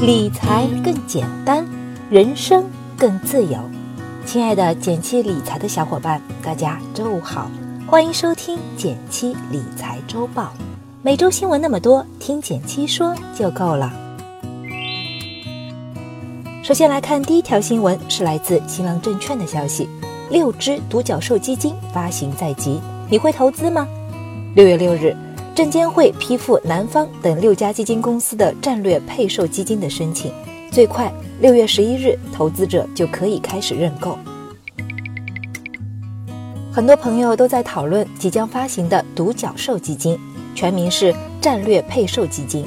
理财更简单，人生更自由。亲爱的减七理财的小伙伴，大家周五好，欢迎收听减七理财周报。每周新闻那么多，听减七说就够了。首先来看第一条新闻，是来自新浪证券的消息：六只独角兽基金发行在即，你会投资吗？六月六日。证监会批复南方等六家基金公司的战略配售基金的申请，最快六月十一日，投资者就可以开始认购。很多朋友都在讨论即将发行的独角兽基金，全名是战略配售基金。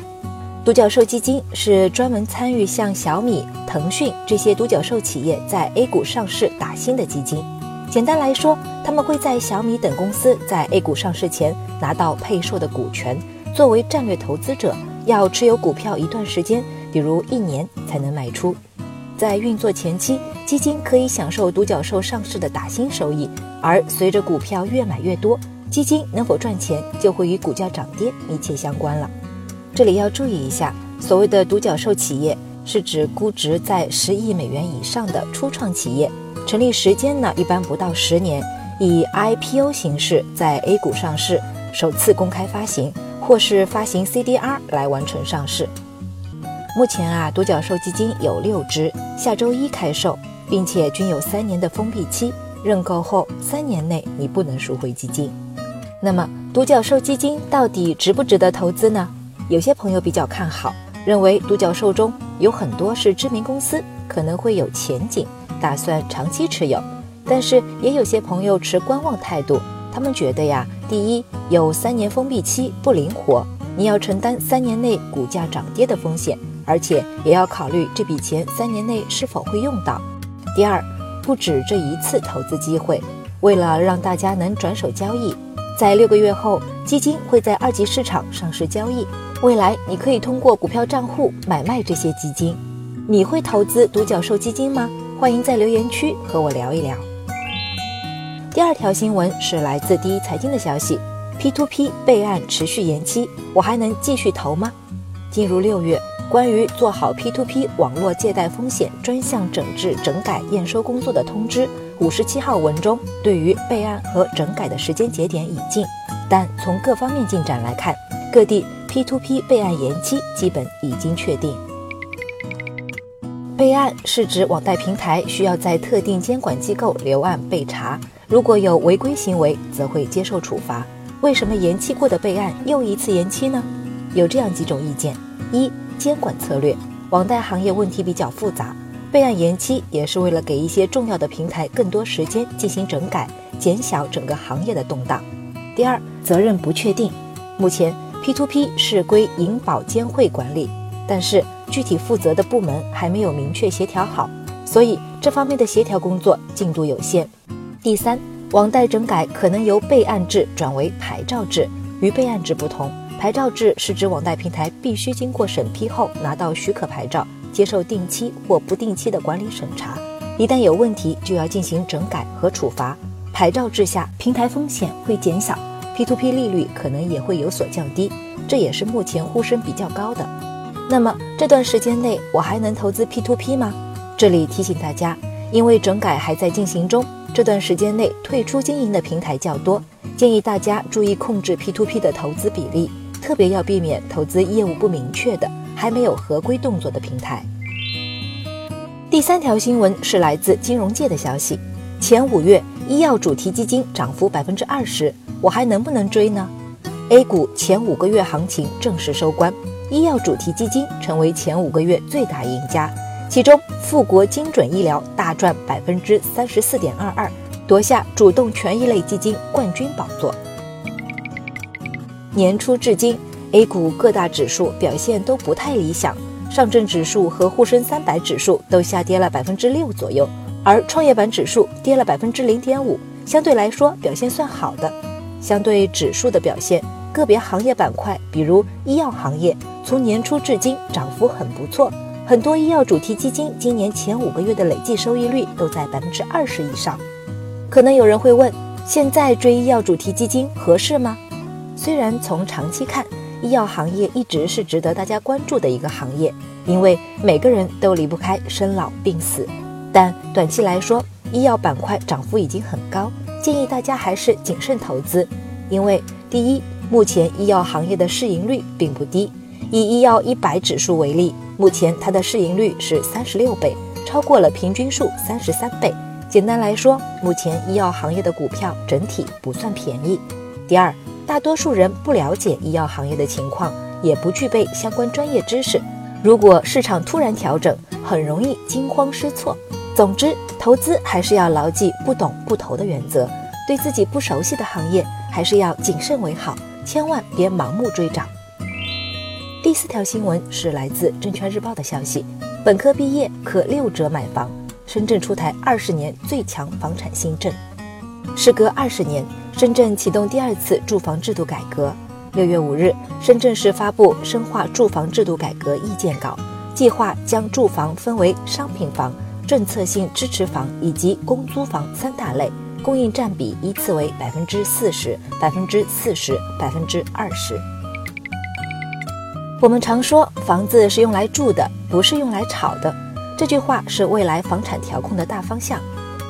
独角兽基金是专门参与像小米、腾讯这些独角兽企业在 A 股上市打新的基金。简单来说，他们会在小米等公司在 A 股上市前拿到配售的股权，作为战略投资者，要持有股票一段时间，比如一年才能卖出。在运作前期，基金可以享受独角兽上市的打新收益，而随着股票越买越多，基金能否赚钱就会与股价涨跌密切相关了。这里要注意一下，所谓的独角兽企业是指估值在十亿美元以上的初创企业。成立时间呢，一般不到十年，以 IPO 形式在 A 股上市，首次公开发行，或是发行 CDR 来完成上市。目前啊，独角兽基金有六只，下周一开售，并且均有三年的封闭期，认购后三年内你不能赎回基金。那么，独角兽基金到底值不值得投资呢？有些朋友比较看好，认为独角兽中有很多是知名公司，可能会有前景。打算长期持有，但是也有些朋友持观望态度。他们觉得呀，第一有三年封闭期不灵活，你要承担三年内股价涨跌的风险，而且也要考虑这笔钱三年内是否会用到。第二，不止这一次投资机会，为了让大家能转手交易，在六个月后，基金会在二级市场上市交易。未来你可以通过股票账户买卖这些基金。你会投资独角兽基金吗？欢迎在留言区和我聊一聊。第二条新闻是来自第一财经的消息：P2P 备案持续延期，我还能继续投吗？进入六月，关于做好 P2P 网络借贷风险专项整治整改验收工作的通知五十七号文中，对于备案和整改的时间节点已近，但从各方面进展来看，各地 P2P 备案延期基本已经确定。备案是指网贷平台需要在特定监管机构留案备查，如果有违规行为，则会接受处罚。为什么延期过的备案又一次延期呢？有这样几种意见：一、监管策略，网贷行业问题比较复杂，备案延期也是为了给一些重要的平台更多时间进行整改，减小整个行业的动荡。第二，责任不确定，目前 P2P 是归银保监会管理，但是。具体负责的部门还没有明确协调好，所以这方面的协调工作进度有限。第三，网贷整改可能由备案制转为牌照制，与备案制不同，牌照制是指网贷平台必须经过审批后拿到许可牌照，接受定期或不定期的管理审查，一旦有问题就要进行整改和处罚。牌照制下，平台风险会减小，P2P 利率可能也会有所降低，这也是目前呼声比较高的。那么这段时间内我还能投资 P2P 吗？这里提醒大家，因为整改还在进行中，这段时间内退出经营的平台较多，建议大家注意控制 P2P 的投资比例，特别要避免投资业务不明确的、还没有合规动作的平台。第三条新闻是来自金融界的消息：前五月医药主题基金涨幅百分之二十，我还能不能追呢？A 股前五个月行情正式收官。医药主题基金成为前五个月最大赢家，其中富国精准医疗大赚百分之三十四点二二，夺下主动权益类基金冠军宝座。年初至今，A 股各大指数表现都不太理想，上证指数和沪深三百指数都下跌了百分之六左右，而创业板指数跌了百分之零点五，相对来说表现算好的。相对指数的表现。个别行业板块，比如医药行业，从年初至今涨幅很不错。很多医药主题基金今年前五个月的累计收益率都在百分之二十以上。可能有人会问，现在追医药主题基金合适吗？虽然从长期看，医药行业一直是值得大家关注的一个行业，因为每个人都离不开生老病死。但短期来说，医药板块涨幅已经很高，建议大家还是谨慎投资。因为第一，目前医药行业的市盈率并不低。以医药一百指数为例，目前它的市盈率是三十六倍，超过了平均数三十三倍。简单来说，目前医药行业的股票整体不算便宜。第二，大多数人不了解医药行业的情况，也不具备相关专业知识。如果市场突然调整，很容易惊慌失措。总之，投资还是要牢记不懂不投的原则。对自己不熟悉的行业，还是要谨慎为好，千万别盲目追涨。第四条新闻是来自证券日报的消息：本科毕业可六折买房。深圳出台二十年最强房产新政。时隔二十年，深圳启动第二次住房制度改革。六月五日，深圳市发布深化住房制度改革意见稿，计划将住房分为商品房、政策性支持房以及公租房三大类，供应占比依次为百分之四十、百分之四十、百分之二十。我们常说，房子是用来住的，不是用来炒的。这句话是未来房产调控的大方向，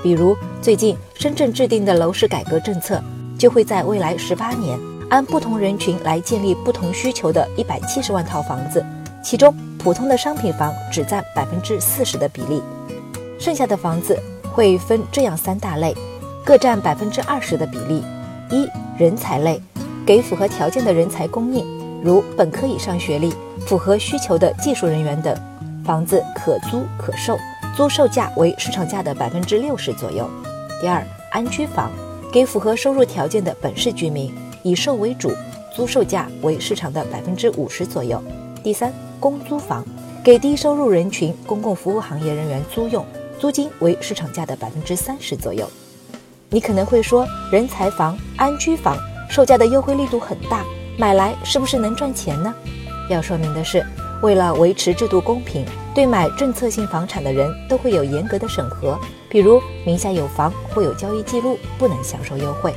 比如最近深圳制定的楼市改革政策，就会在未来十八年按不同人群来建立不同需求的一百七十万套房子，其中普通的商品房只占百分之四十的比例，剩下的房子会分这样三大类，各占百分之二十的比例：一、人才类，给符合条件的人才供应，如本科以上学历、符合需求的技术人员等。房子可租可售，租售价为市场价的百分之六十左右。第二，安居房给符合收入条件的本市居民，以售为主，租售价为市场的百分之五十左右。第三，公租房给低收入人群、公共服务行业人员租用，租金为市场价的百分之三十左右。你可能会说，人才房、安居房售价的优惠力度很大，买来是不是能赚钱呢？要说明的是。为了维持制度公平，对买政策性房产的人都会有严格的审核，比如名下有房或有交易记录，不能享受优惠。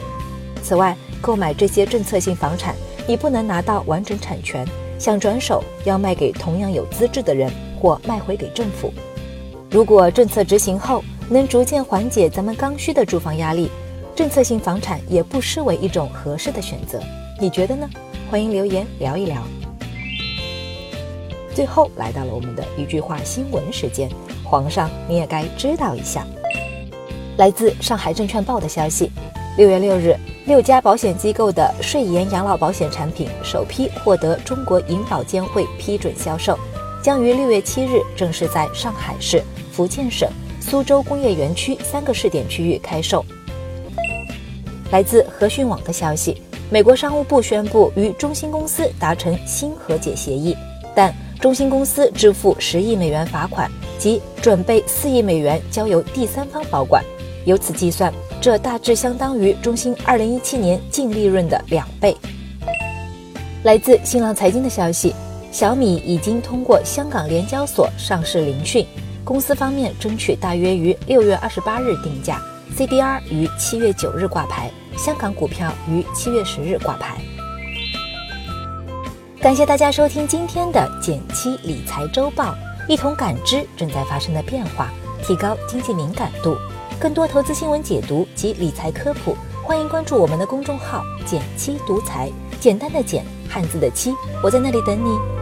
此外，购买这些政策性房产，你不能拿到完整产权，想转手要卖给同样有资质的人，或卖回给政府。如果政策执行后能逐渐缓解咱们刚需的住房压力，政策性房产也不失为一种合适的选择。你觉得呢？欢迎留言聊一聊。最后来到了我们的一句话新闻时间，皇上你也该知道一下。来自上海证券报的消息，六月六日，六家保险机构的税延养老保险产品首批获得中国银保监会批准销售，将于六月七日正式在上海市、福建省、苏州工业园区三个试点区域开售。来自和讯网的消息，美国商务部宣布与中兴公司达成新和解协议，但。中兴公司支付十亿美元罚款，及准备四亿美元交由第三方保管。由此计算，这大致相当于中兴二零一七年净利润的两倍。来自新浪财经的消息，小米已经通过香港联交所上市聆讯，公司方面争取大约于六月二十八日定价，CDR 于七月九日挂牌，香港股票于七月十日挂牌。感谢大家收听今天的减七理财周报，一同感知正在发生的变化，提高经济敏感度。更多投资新闻解读及理财科普，欢迎关注我们的公众号“减七独裁”，简单的减，汉字的七，我在那里等你。